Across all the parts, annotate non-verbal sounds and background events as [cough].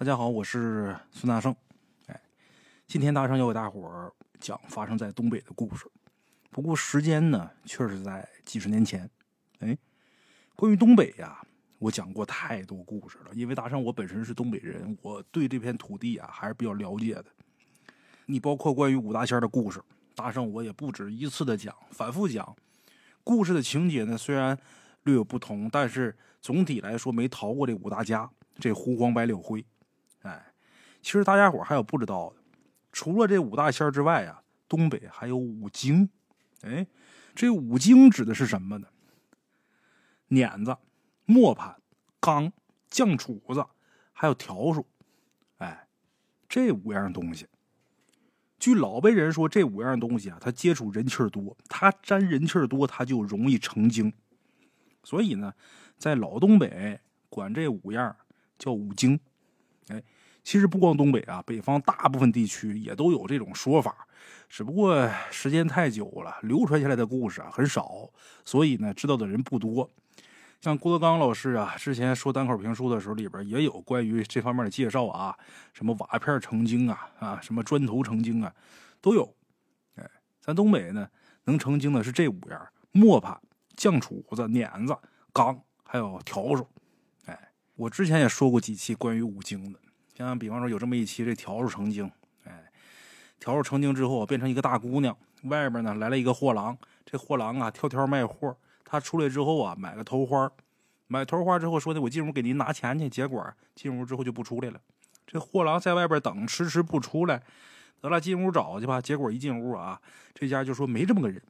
大家好，我是孙大圣。哎，今天大圣要给大伙儿讲发生在东北的故事，不过时间呢，确实在几十年前。哎，关于东北呀，我讲过太多故事了，因为大圣我本身是东北人，我对这片土地啊还是比较了解的。你包括关于五大仙的故事，大圣我也不止一次的讲，反复讲。故事的情节呢，虽然略有不同，但是总体来说没逃过这五大家，这胡黄白柳灰。其实大家伙还有不知道的，除了这五大仙之外啊，东北还有五经。哎，这五经指的是什么呢？碾子、磨盘、缸、酱杵子，还有笤帚。哎，这五样东西。据老辈人说，这五样东西啊，它接触人气多，它沾人气多，它就容易成精。所以呢，在老东北管这五样叫五经。哎，其实不光东北啊，北方大部分地区也都有这种说法，只不过时间太久了，流传下来的故事啊很少，所以呢，知道的人不多。像郭德纲老师啊，之前说单口评书的时候，里边也有关于这方面的介绍啊，什么瓦片成精啊，啊，什么砖头成精啊，都有。哎，咱东北呢，能成精的是这五样：磨盘、酱杵子、碾子、缸，还有笤帚。哎，我之前也说过几期关于五经的，像比方说有这么一期，这笤帚成精。哎，笤帚成精之后变成一个大姑娘，外边呢来了一个货郎，这货郎啊挑挑卖货。他出来之后啊，买个头花，买头花之后说的我进屋给您拿钱去，结果进屋之后就不出来了。这货郎在外边等，迟迟不出来，得了进屋找去吧。结果一进屋啊，这家就说没这么个人。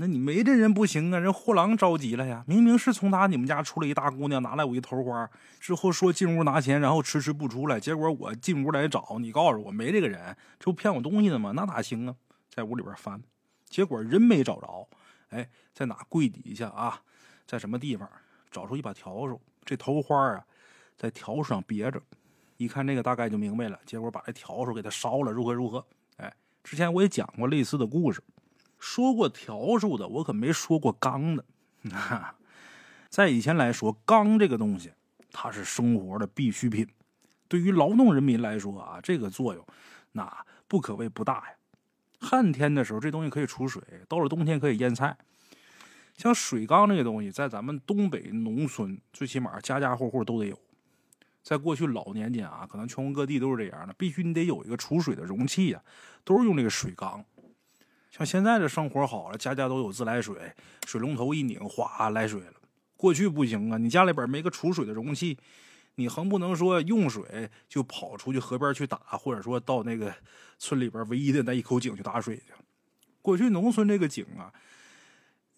那你没这人不行啊，人货郎着急了呀。明明是从他你们家出来一大姑娘，拿来我一头花之后说进屋拿钱，然后迟迟不出来。结果我进屋来找你，告诉我没这个人，这不骗我东西呢吗？那哪行啊？在屋里边翻，结果人没找着。哎，在哪柜底下啊？在什么地方找出一把笤帚？这头花啊，在笤帚上别着。一看这个，大概就明白了。结果把这笤帚给他烧了，如何如何？哎，之前我也讲过类似的故事，说过笤帚的，我可没说过缸的。[laughs] 在以前来说，缸这个东西，它是生活的必需品。对于劳动人民来说啊，这个作用那不可谓不大呀。旱天的时候，这东西可以储水；到了冬天，可以腌菜。像水缸这个东西，在咱们东北农村，最起码家家户户都得有。在过去老年间啊，可能全国各地都是这样的，必须你得有一个储水的容器呀，都是用这个水缸。像现在这生活好了，家家都有自来水，水龙头一拧，哗来水了。过去不行啊，你家里边没个储水的容器。你横不能说用水就跑出去河边去打，或者说到那个村里边唯一的那一口井去打水去。过去农村这个井啊，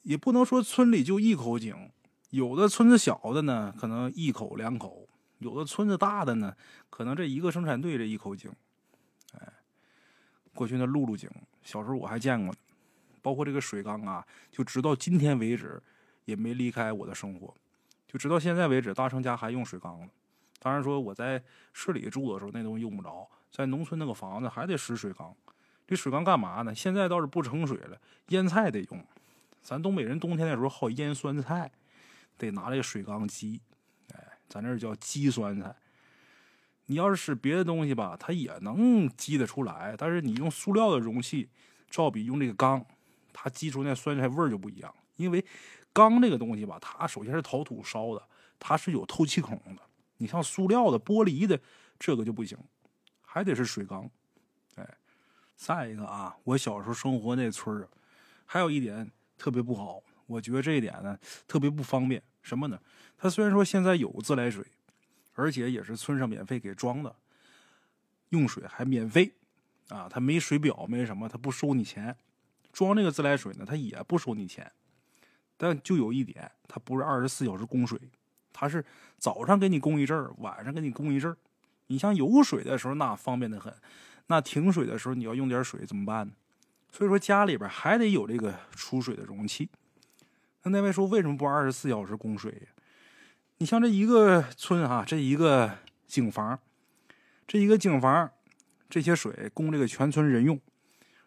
也不能说村里就一口井，有的村子小的呢，可能一口两口；有的村子大的呢，可能这一个生产队这一口井。过去那露露井，小时候我还见过，包括这个水缸啊，就直到今天为止也没离开我的生活，就直到现在为止，大成家还用水缸呢。当然说我在市里住的时候那东西用不着，在农村那个房子还得使水缸。这水缸干嘛呢？现在倒是不盛水了，腌菜得用。咱东北人冬天的时候好腌酸菜，得拿这个水缸积。哎，咱这叫积酸菜。你要是使别的东西吧，它也能积得出来，但是你用塑料的容器，照比用这个缸，它积出那酸菜味儿就不一样。因为缸这个东西吧，它首先是陶土烧的，它是有透气孔的。你像塑料的、玻璃的，这个就不行，还得是水缸。哎，再一个啊，我小时候生活那村儿，还有一点特别不好，我觉得这一点呢特别不方便。什么呢？它虽然说现在有自来水，而且也是村上免费给装的，用水还免费啊，它没水表，没什么，它不收你钱。装这个自来水呢，它也不收你钱，但就有一点，它不是二十四小时供水。它是早上给你供一阵儿，晚上给你供一阵儿。你像有水的时候，那方便的很；那停水的时候，你要用点水怎么办呢？所以说家里边还得有这个储水的容器。那那位说为什么不二十四小时供水呀？你像这一个村哈，这一个井房，这一个井房，这些水供这个全村人用。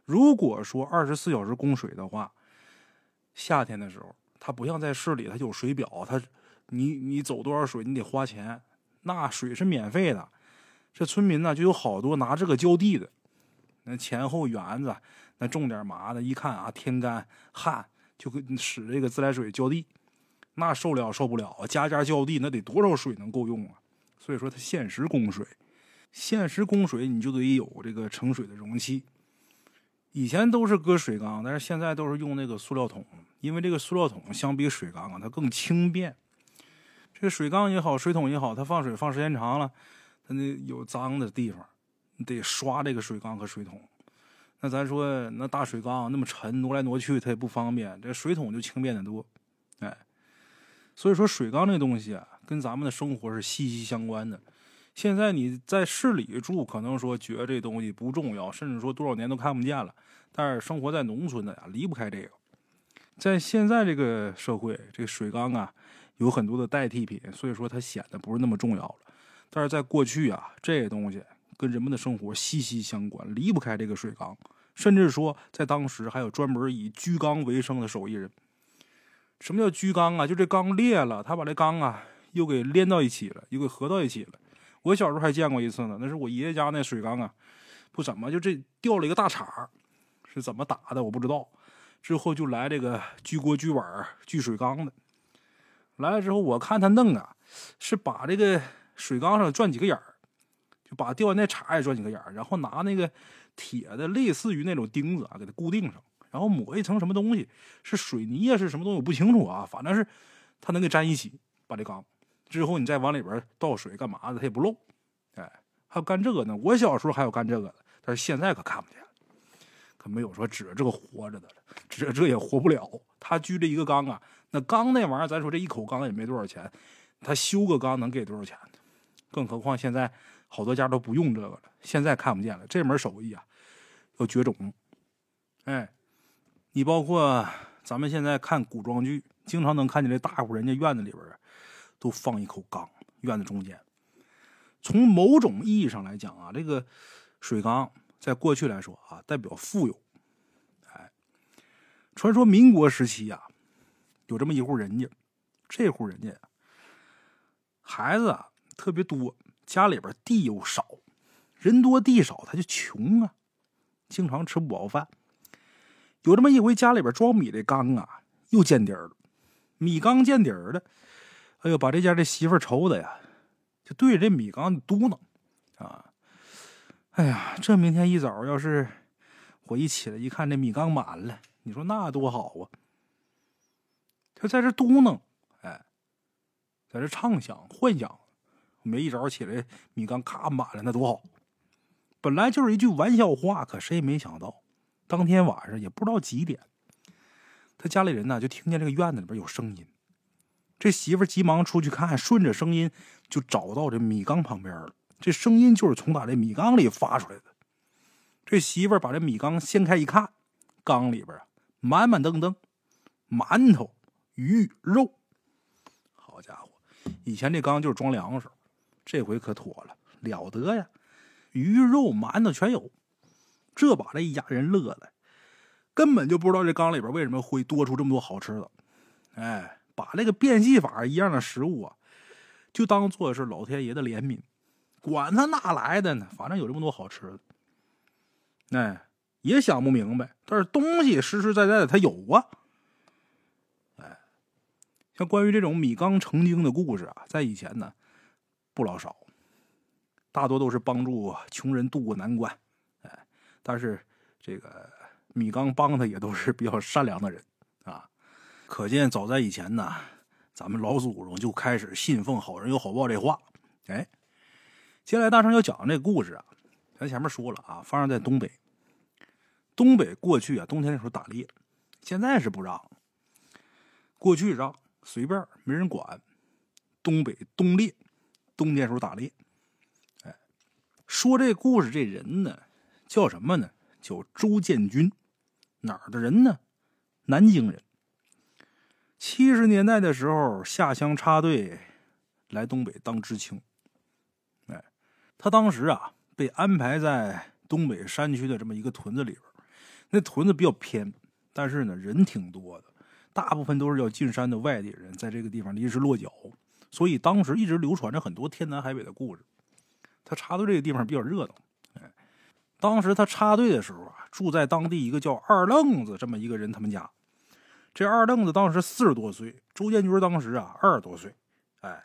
如果说二十四小时供水的话，夏天的时候，它不像在市里，它有水表，它。你你走多少水，你得花钱。那水是免费的，这村民呢就有好多拿这个浇地的，那前后园子那种点麻的，一看啊天干旱，就使这个自来水浇地，那受了受不了啊！家家浇地那得多少水能够用啊？所以说它限时供水，限时供水你就得有这个盛水的容器。以前都是搁水缸，但是现在都是用那个塑料桶，因为这个塑料桶相比水缸啊，它更轻便。这个水缸也好，水桶也好，它放水放时间长了，它那有脏的地方，你得刷这个水缸和水桶。那咱说那大水缸那么沉，挪来挪去它也不方便，这水桶就轻便的多。哎，所以说水缸这东西啊，跟咱们的生活是息息相关的。现在你在市里住，可能说觉得这东西不重要，甚至说多少年都看不见了。但是生活在农村的呀，离不开这个。在现在这个社会，这个水缸啊，有很多的代替品，所以说它显得不是那么重要了。但是在过去啊，这东西跟人们的生活息息相关，离不开这个水缸。甚至说，在当时还有专门以居缸为生的手艺人。什么叫居缸啊？就这缸裂了，他把这缸啊又给连到一起了，又给合到一起了。我小时候还见过一次呢，那是我爷爷家那水缸啊，不怎么就这掉了一个大茬是怎么打的我不知道。之后就来这个锯锅锯碗锯水缸的，来了之后我看他弄啊，是把这个水缸上转几个眼儿，就把掉那茬也转几个眼儿，然后拿那个铁的类似于那种钉子啊给它固定上，然后抹一层什么东西，是水泥呀是什么东西我不清楚啊，反正是它能给粘一起，把这缸。之后你再往里边倒水干嘛的，它也不漏。哎，还有干这个呢。我小时候还有干这个的，但是现在可看不见，可没有说指着这个活着的了，指着这也活不了。他锯这一个缸啊，那缸那玩意儿，咱说这一口缸也没多少钱，他修个缸能给多少钱呢？更何况现在好多家都不用这个了，现在看不见了。这门手艺啊，要绝种。哎，你包括咱们现在看古装剧，经常能看见这大户人家院子里边。都放一口缸，院子中间。从某种意义上来讲啊，这个水缸在过去来说啊，代表富有。哎，传说民国时期呀，有这么一户人家，这户人家孩子啊特别多，家里边地又少，人多地少，他就穷啊，经常吃不饱饭。有这么一回，家里边装米的缸啊又见底儿了，米缸见底儿了。哎呦，把这家这媳妇愁的呀，就对着这米缸嘟囔啊！哎呀，这明天一早要是我一起来一看，这米缸满了，你说那多好啊！他在这嘟囔，哎，在这畅想、幻想，没一早起来米缸咔满了，那多好！本来就是一句玩笑话，可谁也没想到，当天晚上也不知道几点，他家里人呢就听见这个院子里边有声音。这媳妇急忙出去看，顺着声音就找到这米缸旁边了。这声音就是从他这米缸里发出来的。这媳妇把这米缸掀开一看，缸里边啊满满登登，馒头、鱼、肉。好家伙，以前这缸就是装粮食，这回可妥了，了得呀！鱼肉、馒头全有，这把这一家人乐了，根本就不知道这缸里边为什么会多出这么多好吃的。哎。把那个变戏法一样的食物啊，就当做是老天爷的怜悯，管他哪来的呢？反正有这么多好吃的，哎，也想不明白。但是东西实实在在的，他有啊。哎，像关于这种米缸成精的故事啊，在以前呢不老少，大多都是帮助穷人渡过难关。但是这个米缸帮他也都是比较善良的人啊。可见，早在以前呢，咱们老祖宗就开始信奉“好人有好报”这话。哎，接下来大圣要讲的这个故事啊，咱前面说了啊，发生在东北。东北过去啊，冬天的时候打猎，现在是不让。过去让，随便没人管。东北冬猎，冬天时候打猎。哎，说这故事这人呢，叫什么呢？叫周建军，哪儿的人呢？南京人。七十年代的时候，下乡插队，来东北当知青。哎，他当时啊被安排在东北山区的这么一个屯子里边那屯子比较偏，但是呢人挺多的，大部分都是要进山的外地人，在这个地方临时落脚，所以当时一直流传着很多天南海北的故事。他插队这个地方比较热闹。当时他插队的时候啊，住在当地一个叫二愣子这么一个人他们家。这二愣子当时四十多岁，周建军当时啊二十多岁。哎，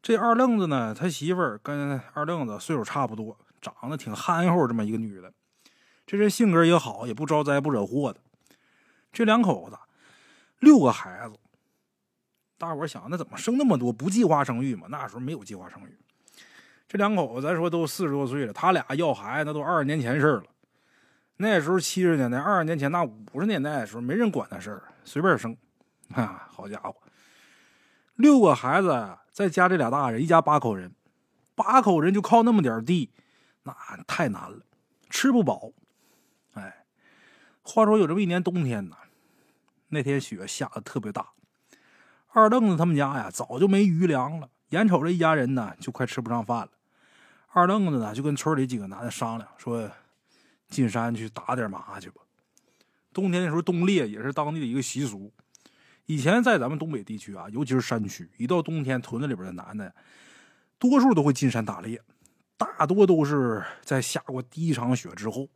这二愣子呢，他媳妇儿跟二愣子岁数差不多，长得挺憨厚，这么一个女的。这人性格也好，也不招灾不惹祸的。这两口子六个孩子，大伙想，那怎么生那么多？不计划生育嘛？那时候没有计划生育。这两口子咱说都四十多岁了，他俩要孩子那都二十年前事了。那时候七十年代、二十年前那五十年代的时候，没人管那事儿，随便生。啊，好家伙，六个孩子再加这俩大人，一家八口人，八口人就靠那么点地，那太难了，吃不饱。哎，话说有这么一年冬天呢，那天雪下的特别大，二愣子他们家呀早就没余粮了，眼瞅着一家人呢就快吃不上饭了。二愣子呢就跟村里几个男的商量说。进山去打点麻去吧。冬天的时候，冬猎也是当地的一个习俗。以前在咱们东北地区啊，尤其是山区，一到冬天，屯子里边的男的，多数都会进山打猎，大多都是在下过第一场雪之后。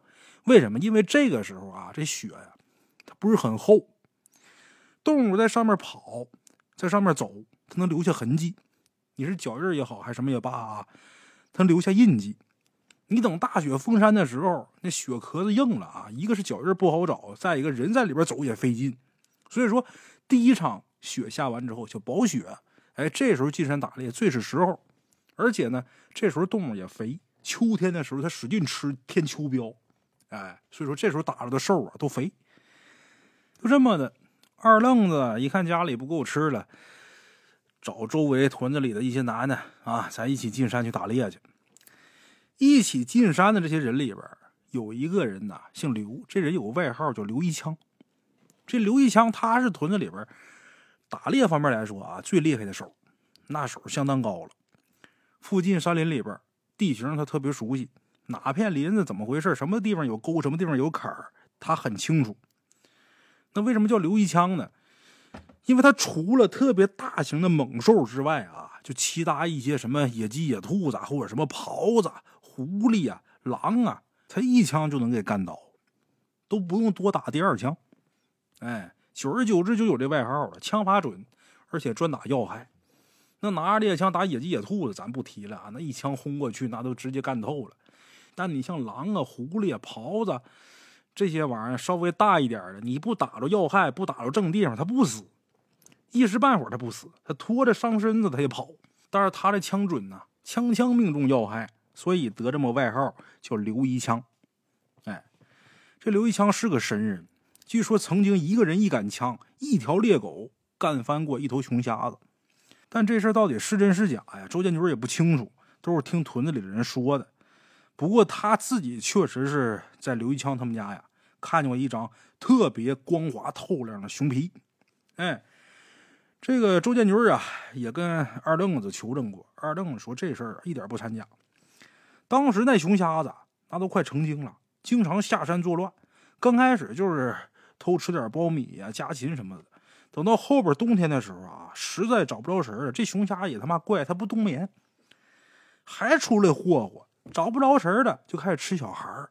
为什么？因为这个时候啊，这雪呀，它不是很厚，动物在上面跑，在上面走，它能留下痕迹。你是脚印也好，还是什么也罢啊，它留下印记。你等大雪封山的时候，那雪壳子硬了啊，一个是脚印不好找，再一个人在里边走也费劲。所以说，第一场雪下完之后叫薄雪，哎，这时候进山打猎最是时候。而且呢，这时候动物也肥，秋天的时候它使劲吃添秋膘，哎，所以说这时候打着的兽啊都肥。就这么的，二愣子一看家里不够吃了，找周围屯子里的一些男的啊，咱一起进山去打猎去。一起进山的这些人里边，有一个人呐，姓刘，这人有个外号叫刘一枪。这刘一枪他是屯子里边打猎方面来说啊最厉害的手，那手相当高了。附近山林里边地形他特别熟悉，哪片林子怎么回事，什么地方有沟，什么地方有坎儿，他很清楚。那为什么叫刘一枪呢？因为他除了特别大型的猛兽之外啊，就其他一些什么野鸡、野兔子或者什么狍子。狐狸啊，狼啊，他一枪就能给干倒，都不用多打第二枪。哎，久而久之就有这外号了，枪法准，而且专打要害。那拿着猎枪打野鸡、野兔子，咱不提了啊，那一枪轰过去，那都直接干透了。但你像狼啊、狐狸啊、狍子这些玩意儿，稍微大一点的，你不打着要害，不打着正地方，他不死，一时半会儿他不死，他拖着伤身子他也跑。但是他的枪准呐，枪枪命中要害。所以得这么外号叫刘一枪，哎，这刘一枪是个神人，据说曾经一个人一杆枪，一条猎狗干翻过一头熊瞎子。但这事到底是真是假呀？周建军也不清楚，都是听屯子里的人说的。不过他自己确实是在刘一枪他们家呀，看见过一张特别光滑透亮的熊皮。哎，这个周建军啊，也跟二愣子求证过，二愣子说这事儿一点不掺假。当时那熊瞎子那都快成精了，经常下山作乱。刚开始就是偷吃点苞米呀、家禽什么的。等到后边冬天的时候啊，实在找不着食了，这熊瞎也他妈怪，他不冬眠，还出来霍霍。找不着食的就开始吃小孩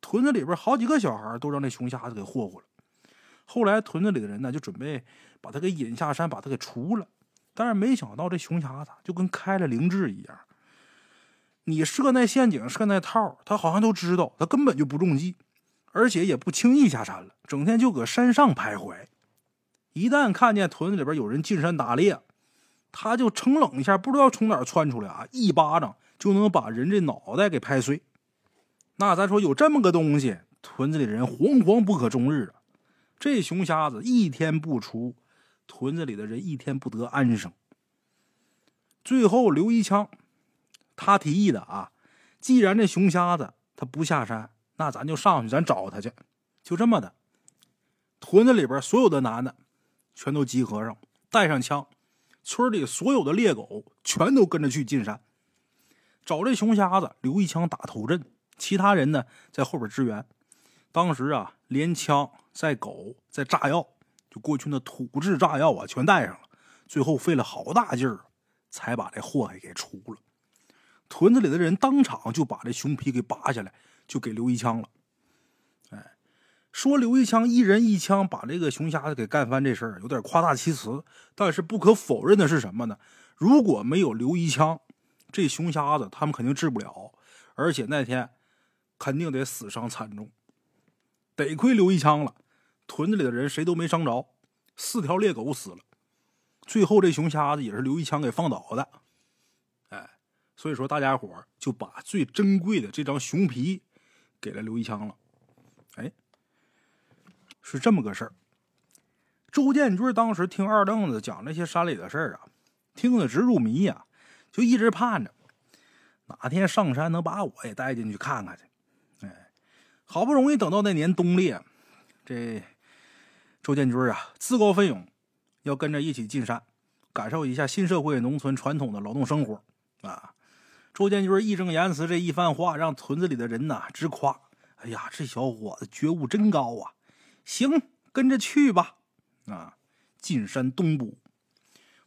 屯子里边好几个小孩都让那熊瞎子给霍霍了。后来屯子里的人呢，就准备把他给引下山，把他给除了。但是没想到这熊瞎子就跟开了灵智一样。你设那陷阱、设那套，他好像都知道，他根本就不中计，而且也不轻易下山了，整天就搁山上徘徊。一旦看见屯子里边有人进山打猎，他就撑冷一下，不知道从哪窜出来啊，一巴掌就能把人这脑袋给拍碎。那咱说有这么个东西，屯子里的人惶惶不可终日啊。这熊瞎子一天不出，屯子里的人一天不得安生。最后刘一枪。他提议的啊，既然这熊瞎子他不下山，那咱就上去，咱找他去。就这么的，屯子里边所有的男的全都集合上，带上枪，村里所有的猎狗全都跟着去进山，找这熊瞎子，留一枪打头阵，其他人呢在后边支援。当时啊，连枪在狗在炸药，就过去那土制炸药啊，全带上了。最后费了好大劲儿，才把这祸害给除了。屯子里的人当场就把这熊皮给拔下来，就给刘一枪了。哎，说刘一枪一人一枪把这个熊瞎子给干翻这事儿有点夸大其词，但是不可否认的是什么呢？如果没有刘一枪，这熊瞎子他们肯定治不了，而且那天肯定得死伤惨重。得亏刘一枪了，屯子里的人谁都没伤着，四条猎狗死了。最后这熊瞎子也是刘一枪给放倒的。哎，所以说大家伙就把最珍贵的这张熊皮给了刘一枪了。哎，是这么个事儿。周建军当时听二愣子讲那些山里的事儿啊，听得直入迷呀，就一直盼着哪天上山能把我也带进去看看去。哎，好不容易等到那年冬猎，这周建军啊自告奋勇要跟着一起进山，感受一下新社会农村传统的劳动生活啊。周建军义正言辞这一番话，让屯子里的人呐直夸。哎呀，这小伙子觉悟真高啊！行，跟着去吧。啊，进山东部。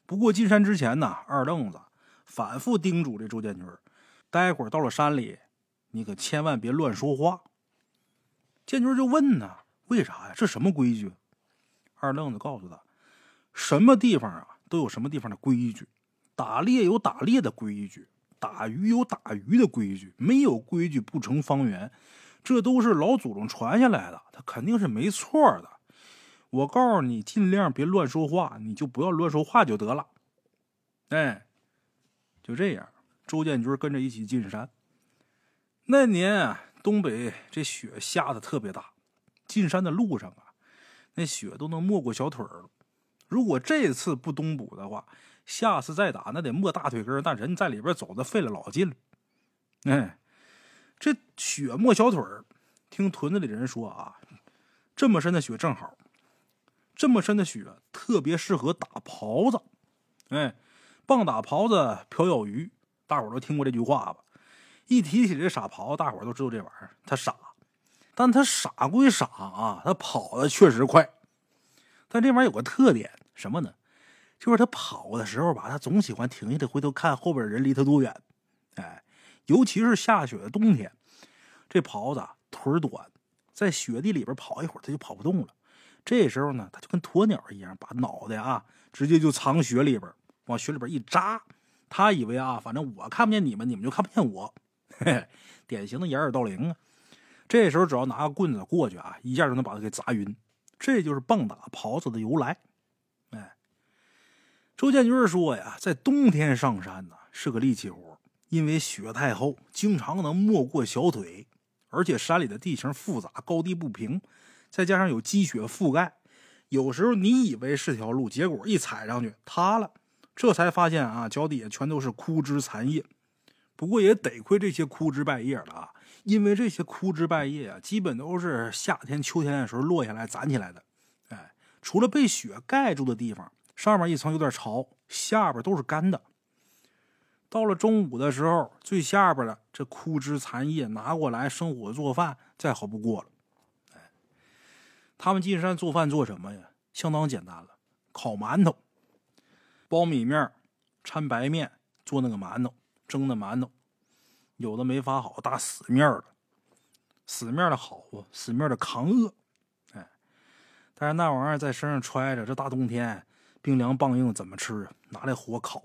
不过进山之前呢，二愣子反复叮嘱这周建军：待会儿到了山里，你可千万别乱说话。建军就问呢：为啥呀？这什么规矩？二愣子告诉他：什么地方啊，都有什么地方的规矩。打猎有打猎的规矩，打鱼有打鱼的规矩。没有规矩不成方圆。这都是老祖宗传下来的，他肯定是没错的。我告诉你，尽量别乱说话，你就不要乱说话就得了。哎，就这样，周建军跟着一起进山。那年东北这雪下的特别大，进山的路上啊，那雪都能没过小腿了。如果这次不冬补的话，下次再打那得没大腿根，那人在里边走的费了老劲了。哎。这雪没小腿，听屯子里的人说啊，这么深的雪正好，这么深的雪特别适合打狍子。哎，棒打狍子，瓢舀鱼，大伙都听过这句话吧？一提起这傻狍，大伙都知道这玩意儿他傻，但他傻归傻啊，他跑的确实快。但这玩意儿有个特点，什么呢？就是他跑的时候吧，他总喜欢停下来回头看后边人离他多远。哎。尤其是下雪的冬天，这狍子腿短，在雪地里边跑一会儿，他就跑不动了。这时候呢，他就跟鸵鸟一样，把脑袋啊直接就藏雪里边，往雪里边一扎。他以为啊，反正我看不见你们，你们就看不见我。嘿 [laughs] 嘿，典型的掩耳盗铃啊！这时候只要拿个棍子过去啊，一下就能把它给砸晕。这就是棒打狍子的由来。哎，周建军说呀，在冬天上山呢是个力气活。因为雪太厚，经常能没过小腿，而且山里的地形复杂，高低不平，再加上有积雪覆盖，有时候你以为是条路，结果一踩上去塌了，这才发现啊，脚底下全都是枯枝残叶。不过也得亏这些枯枝败叶了啊，因为这些枯枝败叶啊，基本都是夏天、秋天的时候落下来攒起来的。哎，除了被雪盖住的地方，上面一层有点潮，下边都是干的。到了中午的时候，最下边的这枯枝残叶拿过来生火做饭，再好不过了。哎，他们进山做饭做什么呀？相当简单了，烤馒头、苞米面、掺白面做那个馒头，蒸的馒头。有的没法好，打死面的，死面的好啊，死面的扛饿。哎，但是那玩意儿在身上揣着，这大冬天冰凉棒硬，怎么吃？拿来火烤。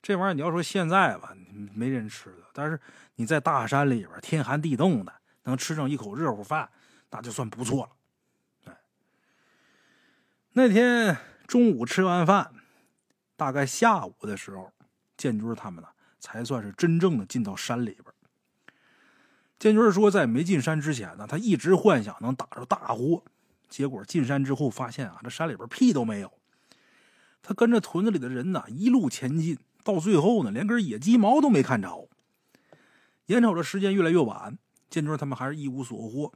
这玩意儿你要说现在吧，没人吃的。但是你在大山里边，天寒地冻的，能吃上一口热乎饭，那就算不错了。哎，那天中午吃完饭，大概下午的时候，建军他们呢，才算是真正的进到山里边。建军说，在没进山之前呢，他一直幻想能打着大货，结果进山之后发现啊，这山里边屁都没有。他跟着屯子里的人呢，一路前进。到最后呢，连根野鸡毛都没看着。眼瞅着时间越来越晚，建军他们还是一无所获。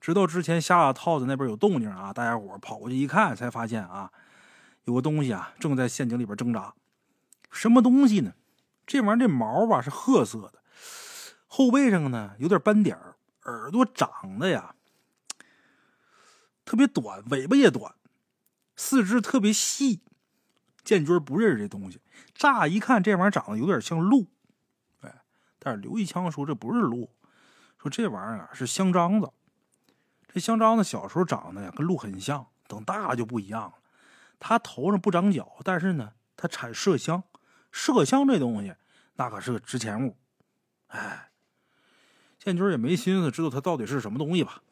直到之前下套子那边有动静啊，大家伙跑过去一看，才发现啊，有个东西啊正在陷阱里边挣扎。什么东西呢？这玩意儿这毛吧是褐色的，后背上呢有点斑点儿耳朵长得呀特别短，尾巴也短，四肢特别细。建军不认识这东西，乍一看这玩意儿长得有点像鹿，哎但是刘一枪说这不是鹿，说这玩意儿啊是香樟子。这香樟子小时候长得呀跟鹿很像，等大了就不一样了。它头上不长角，但是呢它产麝香，麝香这东西那可是个值钱物。哎，建军也没心思知道它到底是什么东西吧。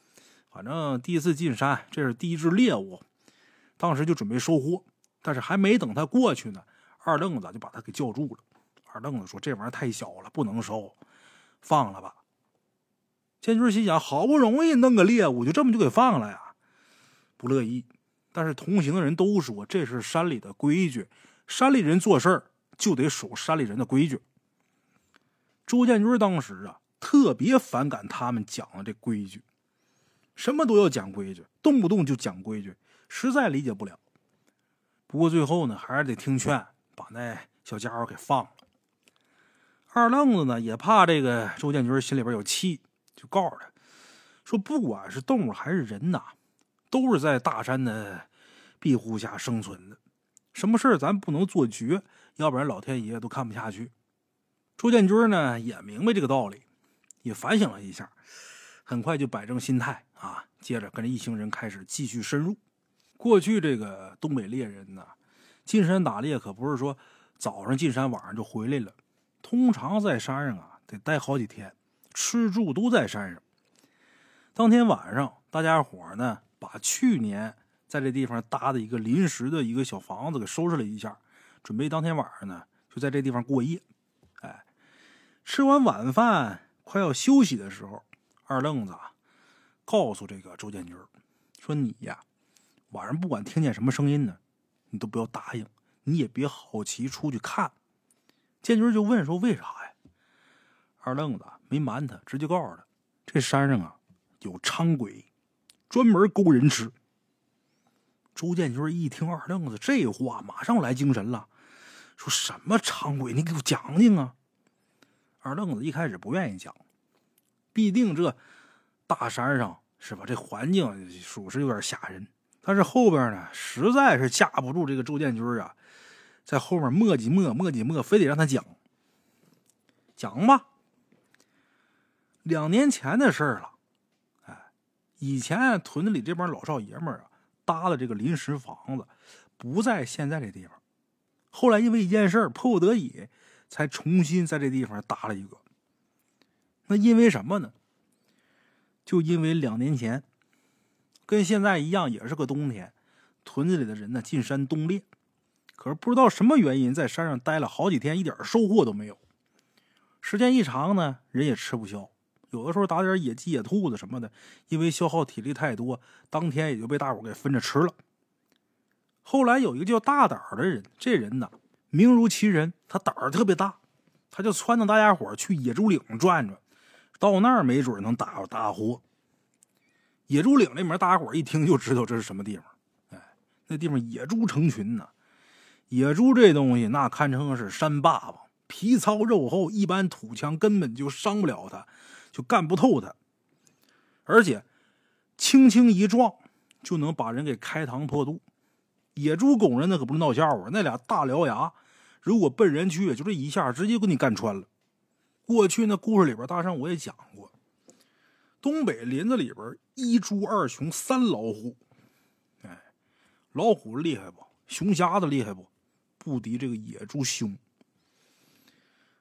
反正第一次进山，这是第一只猎物，当时就准备收获。但是还没等他过去呢，二愣子就把他给叫住了。二愣子说：“这玩意儿太小了，不能收，放了吧。”建军心想：好不容易弄个猎物，就这么就给放了呀？不乐意。但是同行的人都说这是山里的规矩，山里人做事儿就得守山里人的规矩。周建军当时啊，特别反感他们讲的这规矩。什么都要讲规矩，动不动就讲规矩，实在理解不了。不过最后呢，还是得听劝，把那小家伙给放了。二愣子呢，也怕这个周建军心里边有气，就告诉他说：“不管是动物还是人呐，都是在大山的庇护下生存的。什么事咱不能做绝，要不然老天爷都看不下去。”周建军呢，也明白这个道理，也反省了一下。很快就摆正心态啊，接着跟着一行人开始继续深入。过去这个东北猎人呢，进山打猎可不是说早上进山，晚上就回来了。通常在山上啊，得待好几天，吃住都在山上。当天晚上，大家伙呢把去年在这地方搭的一个临时的一个小房子给收拾了一下，准备当天晚上呢就在这地方过夜。哎，吃完晚饭，快要休息的时候。二愣子告诉这个周建军说：“你呀，晚上不管听见什么声音呢，你都不要答应，你也别好奇出去看。”建军就问说：“为啥呀？”二愣子没瞒他，直接告诉他：“这山上啊有伥鬼，专门勾人吃。”周建军一听二愣子这话，马上来精神了，说什么伥鬼？你给我讲讲啊！二愣子一开始不愿意讲。必定这大山上是吧？这环境属实有点吓人。但是后边呢，实在是架不住这个周建军啊，在后面磨叽磨磨叽磨，非得让他讲讲吧。两年前的事儿了，哎，以前屯子里这帮老少爷们儿啊，搭的这个临时房子不在现在这地方。后来因为一件事迫不得已，才重新在这地方搭了一个。那因为什么呢？就因为两年前，跟现在一样，也是个冬天，屯子里的人呢进山冬猎，可是不知道什么原因，在山上待了好几天，一点收获都没有。时间一长呢，人也吃不消，有的时候打点野鸡、野兔子什么的，因为消耗体力太多，当天也就被大伙给分着吃了。后来有一个叫大胆的人，这人呢名如其人，他胆儿特别大，他就撺掇大家伙去野猪岭转转。到那儿没准能打着大货。野猪岭那门，大家伙一听就知道这是什么地方。哎，那地方野猪成群呢。野猪这东西那堪称是山霸王，皮糙肉厚，一般土枪根本就伤不了它，就干不透它。而且轻轻一撞就能把人给开膛破肚。野猪拱人那可不是闹笑话，那俩大獠牙，如果奔人去，就这一下直接给你干穿了。过去那故事里边，大圣我也讲过，东北林子里边一猪二熊三老虎，哎，老虎厉害不？熊瞎子厉害不？不敌这个野猪凶。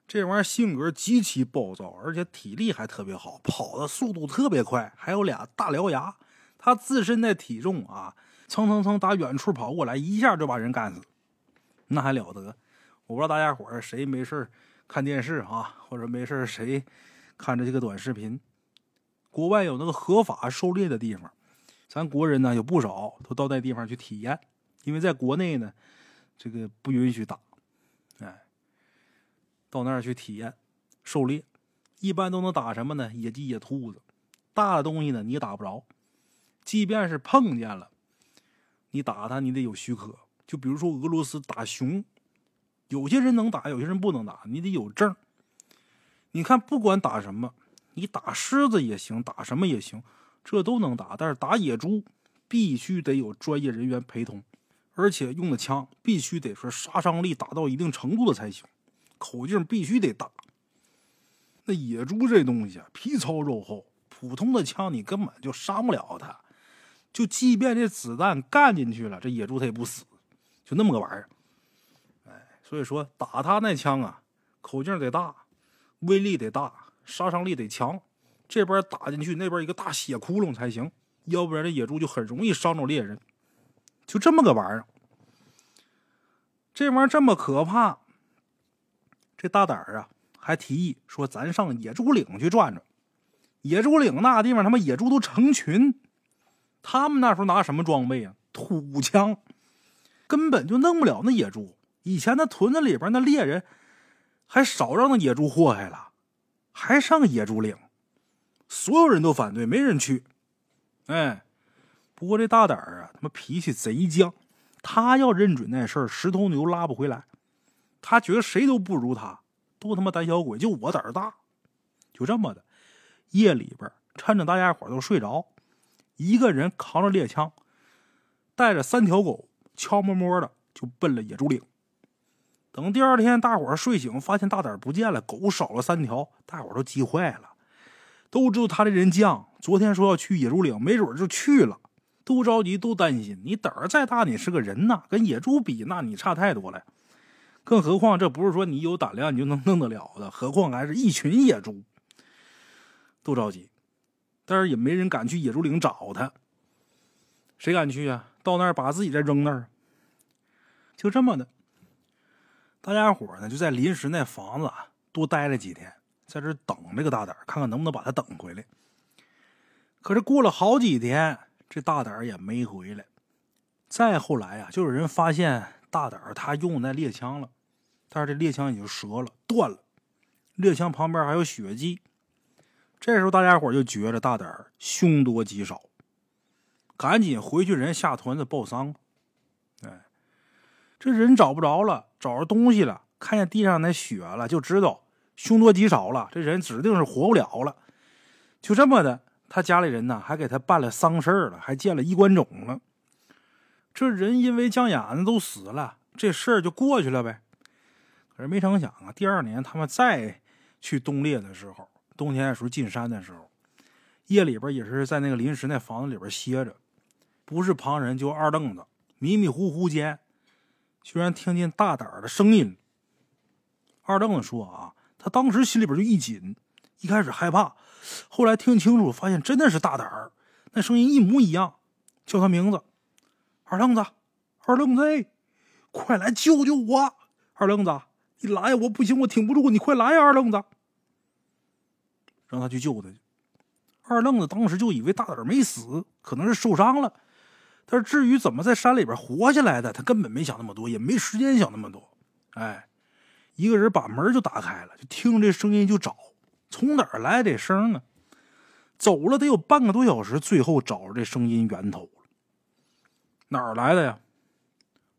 这玩意儿性格极其暴躁，而且体力还特别好，跑的速度特别快，还有俩大獠牙。它自身的体重啊，蹭蹭蹭打远处跑过来，一下就把人干死，那还了得？我不知道大家伙谁没事看电视啊，或者没事谁看着这个短视频？国外有那个合法狩猎的地方，咱国人呢有不少都到那地方去体验，因为在国内呢，这个不允许打，哎，到那儿去体验狩猎，一般都能打什么呢？野鸡、野兔子，大的东西呢你也打不着，即便是碰见了，你打它你得有许可，就比如说俄罗斯打熊。有些人能打，有些人不能打，你得有证。你看，不管打什么，你打狮子也行，打什么也行，这都能打。但是打野猪，必须得有专业人员陪同，而且用的枪必须得是杀伤力达到一定程度的才行，口径必须得大。那野猪这东西，皮糙肉厚，普通的枪你根本就伤不了它。就即便这子弹干进去了，这野猪它也不死，就那么个玩意儿。哎，所以说打他那枪啊，口径得大，威力得大，杀伤力得强。这边打进去，那边一个大血窟窿才行，要不然这野猪就很容易伤着猎人。就这么个玩意儿，这玩意儿这么可怕，这大胆儿啊！还提议说：“咱上野猪岭去转转。野猪岭那地方，他妈野猪都成群。他们那时候拿什么装备啊？土枪，根本就弄不了那野猪。以前那屯子里边那猎人还少让那野猪祸害了，还上野猪岭。所有人都反对，没人去。哎，不过这大胆儿啊，他妈脾气贼犟。他要认准那事儿，十头牛拉不回来。他觉得谁都不如他。”都他妈胆小鬼，就我胆儿大，就这么的。夜里边，趁着大家伙都睡着，一个人扛着猎枪，带着三条狗，悄摸摸的就奔了野猪岭。等第二天，大伙睡醒，发现大胆不见了，狗少了三条，大伙都急坏了。都知道他这人犟，昨天说要去野猪岭，没准就去了，都着急，都担心。你胆儿再大，你是个人呐，跟野猪比，那你差太多了。更何况，这不是说你有胆量你就能弄得了的。何况还是一群野猪，都着急，但是也没人敢去野猪岭找他。谁敢去啊？到那儿把自己再扔那儿，就这么的。大家伙呢就在临时那房子多待了几天，在这等这个大胆，看看能不能把他等回来。可是过了好几天，这大胆也没回来。再后来啊，就有人发现大胆他用那猎枪了。但是这猎枪已经折了，断了，猎枪旁边还有血迹。这时候大家伙就觉着大胆凶多吉少，赶紧回去人下屯子报丧。哎，这人找不着了，找着东西了，看见地上那血了，就知道凶多吉少了，这人指定是活不了了。就这么的，他家里人呢还给他办了丧事了，还建了衣冠冢了。这人因为将眼子都死了，这事儿就过去了呗。可是没成想啊，第二年他们再去东猎的时候，冬天的时候进山的时候，夜里边也是在那个临时那房子里边歇着，不是旁人就二愣子，迷迷糊糊间，居然听见大胆的声音。二愣子说啊，他当时心里边就一紧，一开始害怕，后来听清楚，发现真的是大胆儿，那声音一模一样，叫他名字，二愣子，二愣子，快来救救我，二愣子。你来呀！我不行，我挺不住。你快来呀，二愣子！让他去救他去。二愣子当时就以为大胆没死，可能是受伤了。但是至于怎么在山里边活下来的，他根本没想那么多，也没时间想那么多。哎，一个人把门就打开了，就听这声音就找，从哪儿来这声呢？走了得有半个多小时，最后找着这声音源头了。哪儿来的呀？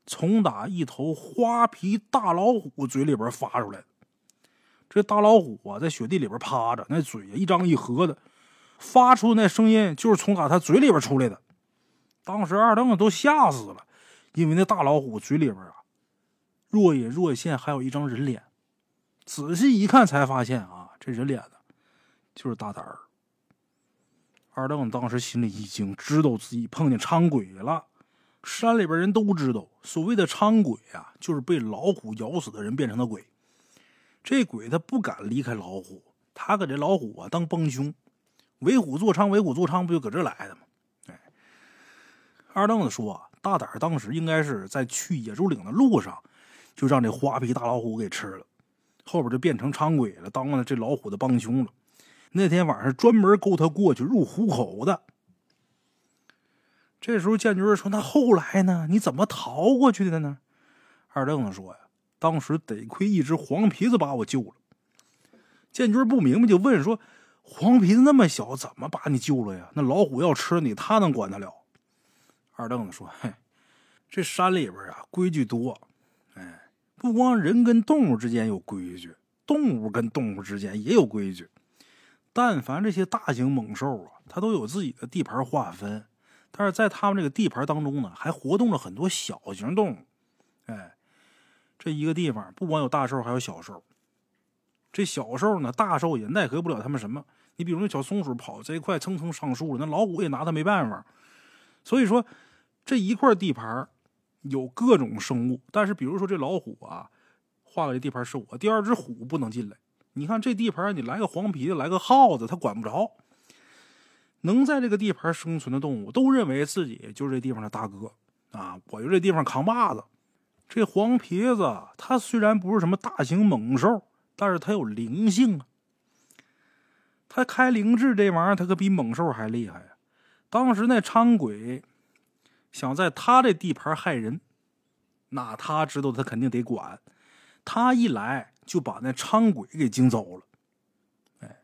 从打一头花皮大老虎嘴里边发出来的，这大老虎啊，在雪地里边趴着，那嘴一张一合的，发出那声音就是从打他嘴里边出来的。当时二愣子都吓死了，因为那大老虎嘴里边啊，若隐若现，还有一张人脸。仔细一看，才发现啊，这人脸呢，就是大胆儿。二愣子当时心里一惊，知道自己碰见伥鬼了。山里边人都知道，所谓的伥鬼啊，就是被老虎咬死的人变成的鬼。这鬼他不敢离开老虎，他搁这老虎啊当帮凶，为虎作伥，为虎作伥不就搁这来的吗？哎，二愣子说，大胆当时应该是在去野猪岭的路上，就让这花皮大老虎给吃了，后边就变成苍鬼了，当了这老虎的帮凶了。那天晚上专门勾他过去入虎口的。这时候，建军说：“那后来呢？你怎么逃过去的呢？”二愣子说：“呀，当时得亏一只黄皮子把我救了。”建军不明白，就问说：“黄皮子那么小，怎么把你救了呀？那老虎要吃你，他能管得了？”二愣子说：“嘿，这山里边啊，规矩多。哎，不光人跟动物之间有规矩，动物跟动物之间也有规矩。但凡这些大型猛兽啊，它都有自己的地盘划分。”但是在他们这个地盘当中呢，还活动了很多小型动物。哎，这一个地方不光有大兽，还有小兽。这小兽呢，大兽也奈何不了他们什么。你比如那小松鼠跑这一块，蹭蹭上树了，那老虎也拿它没办法。所以说，这一块地盘有各种生物，但是比如说这老虎啊，画的这地盘是我，第二只虎不能进来。你看这地盘，你来个黄皮子，来个耗子，它管不着。能在这个地盘生存的动物，都认为自己就是这地方的大哥啊！我就这地方扛把子。这黄皮子，它虽然不是什么大型猛兽，但是它有灵性啊。他开灵智这玩意儿，他可比猛兽还厉害呀！当时那昌鬼想在他这地盘害人，那他知道他肯定得管。他一来就把那昌鬼给惊走了。哎，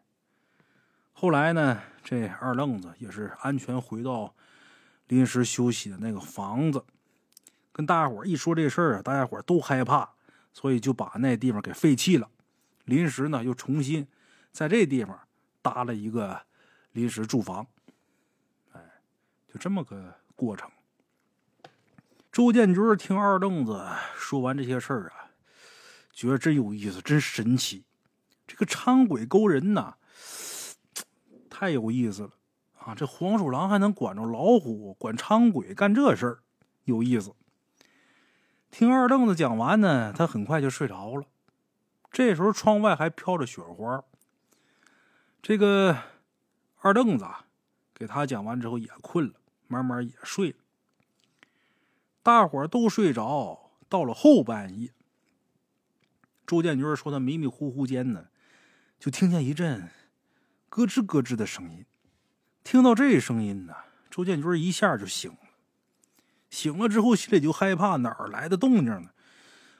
后来呢，这二愣子也是安全回到临时休息的那个房子，跟大家伙一说这事儿啊，大家伙都害怕，所以就把那地方给废弃了。临时呢，又重新在这地方。搭了一个临时住房，哎，就这么个过程。周建军听二愣子说完这些事儿啊，觉得真有意思，真神奇。这个昌鬼勾人呐，太有意思了啊！这黄鼠狼还能管着老虎，管昌鬼干这事儿，有意思。听二愣子讲完呢，他很快就睡着了。这时候窗外还飘着雪花。这个二愣子给他讲完之后也困了，慢慢也睡了。大伙儿都睡着，到了后半夜，周建军说他迷迷糊糊间呢，就听见一阵咯吱咯吱的声音。听到这声音呢，周建军一下就醒了。醒了之后心里就害怕，哪儿来的动静呢？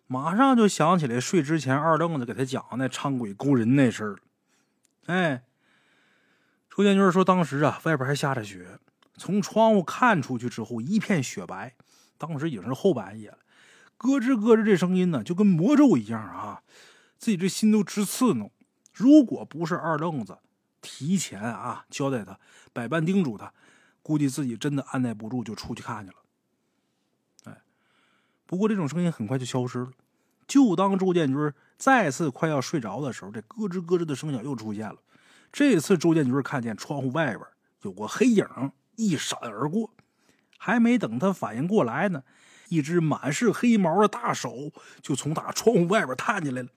马上就想起来睡之前二愣子给他讲那昌鬼勾人那事儿。哎。周建军说：“当时啊，外边还下着雪，从窗户看出去之后，一片雪白。当时已经是后半夜了，咯吱咯吱这声音呢，就跟魔咒一样啊，自己这心都直刺挠。如果不是二愣子提前啊交代他，百般叮嘱他，估计自己真的按耐不住就出去看去了。不过这种声音很快就消失了。就当周建军再次快要睡着的时候，这咯吱咯吱的声响又出现了。”这次周建军看见窗户外边有个黑影一闪而过，还没等他反应过来呢，一只满是黑毛的大手就从他窗户外边探进来了。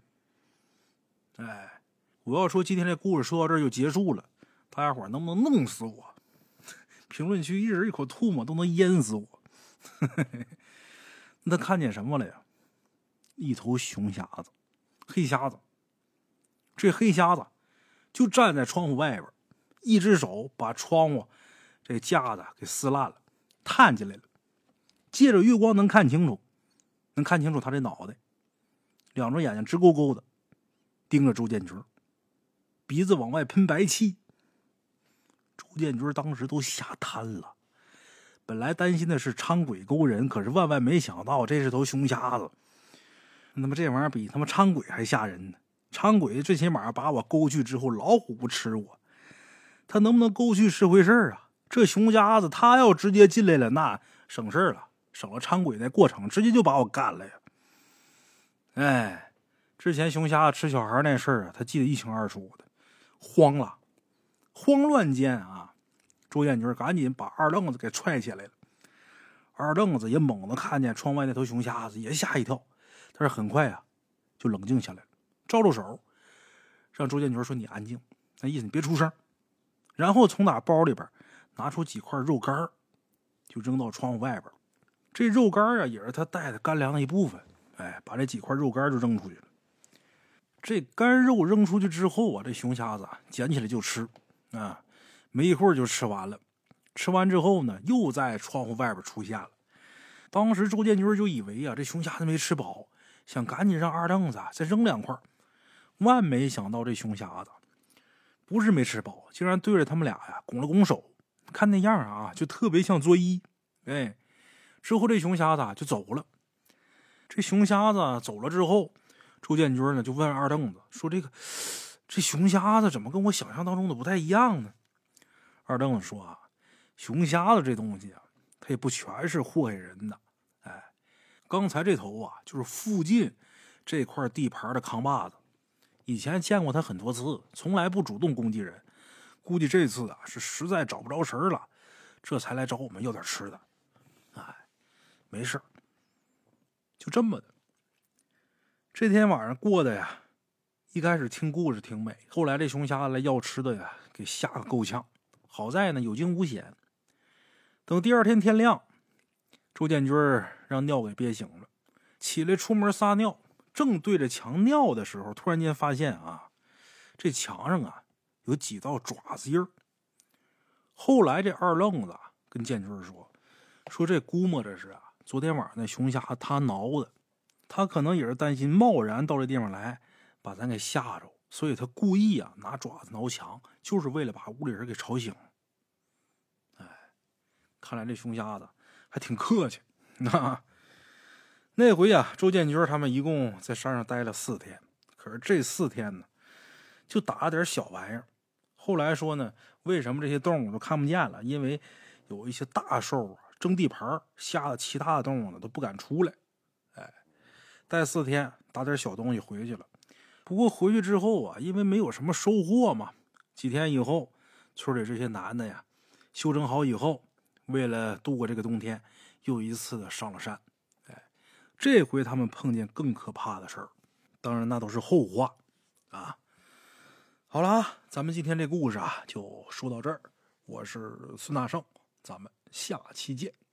哎，我要说今天这故事说到这就结束了，大家伙能不能弄死我？[laughs] 评论区一人一口唾沫都能淹死我。[laughs] 那他看见什么了呀？一头熊瞎子，黑瞎子。这黑瞎子。就站在窗户外边，一只手把窗户这架子给撕烂了，探进来了。借着月光能看清楚，能看清楚他这脑袋，两只眼睛直勾勾的盯着周建军，鼻子往外喷白气。周建军当时都吓瘫了。本来担心的是伥鬼勾人，可是万万没想到这是头熊瞎子。那么这玩意儿比他妈伥鬼还吓人呢！伥鬼最起码把我勾去之后，老虎不吃我，他能不能勾去是回事啊？这熊瞎子他要直接进来了，那省事了，省了伥鬼那过程，直接就把我干了呀！哎，之前熊瞎子吃小孩那事儿啊，他记得一清二楚的，慌了，慌乱间啊，周建军赶紧把二愣子给踹起来了。二愣子也猛地看见窗外那头熊瞎子，也吓一跳，但是很快啊，就冷静下来了。招招手，让周建军说：“你安静，那意思你别出声。”然后从哪包里边拿出几块肉干就扔到窗户外边。这肉干啊，也是他带的干粮的一部分。哎，把这几块肉干就扔出去了。这干肉扔出去之后啊，这熊瞎子捡起来就吃啊，没一会儿就吃完了。吃完之后呢，又在窗户外边出现了。当时周建军就以为啊，这熊瞎子没吃饱，想赶紧让二愣子再扔两块。万没想到，这熊瞎子不是没吃饱，竟然对着他们俩呀拱了拱手，看那样啊，就特别像作揖。哎，之后这熊瞎子就走了。这熊瞎子走了之后，周建军呢就问二愣子说：“这个这熊瞎子怎么跟我想象当中的不太一样呢？”二愣子说：“啊，熊瞎子这东西啊，它也不全是祸害人的。哎，刚才这头啊，就是附近这块地盘的扛把子。”以前见过他很多次，从来不主动攻击人。估计这次啊是实在找不着食了，这才来找我们要点吃的。哎，没事就这么的。这天晚上过的呀，一开始听故事挺美，后来这熊瞎子来要吃的呀，给吓个够呛。好在呢有惊无险。等第二天天亮，周建军让尿给憋醒了，起来出门撒尿，正对着墙尿的时候，突然间发现啊，这墙上啊。有几道爪子印儿。后来这二愣子跟建军说：“说这估摸着是啊，昨天晚上那熊瞎他挠的，他可能也是担心贸然到这地方来把咱给吓着，所以他故意啊拿爪子挠墙，就是为了把屋里人给吵醒。”哎，看来这熊瞎子还挺客气。那 [laughs] 那回啊，周建军他们一共在山上待了四天，可是这四天呢，就打了点小玩意儿。后来说呢，为什么这些动物都看不见了？因为有一些大兽啊争地盘，吓得其他的动物呢都不敢出来。哎，待四天打点小东西回去了。不过回去之后啊，因为没有什么收获嘛，几天以后，村里这些男的呀，修整好以后，为了度过这个冬天，又一次的上了山。哎，这回他们碰见更可怕的事儿，当然那都是后话啊。好了啊，咱们今天这故事啊就说到这儿。我是孙大圣，咱们下期见。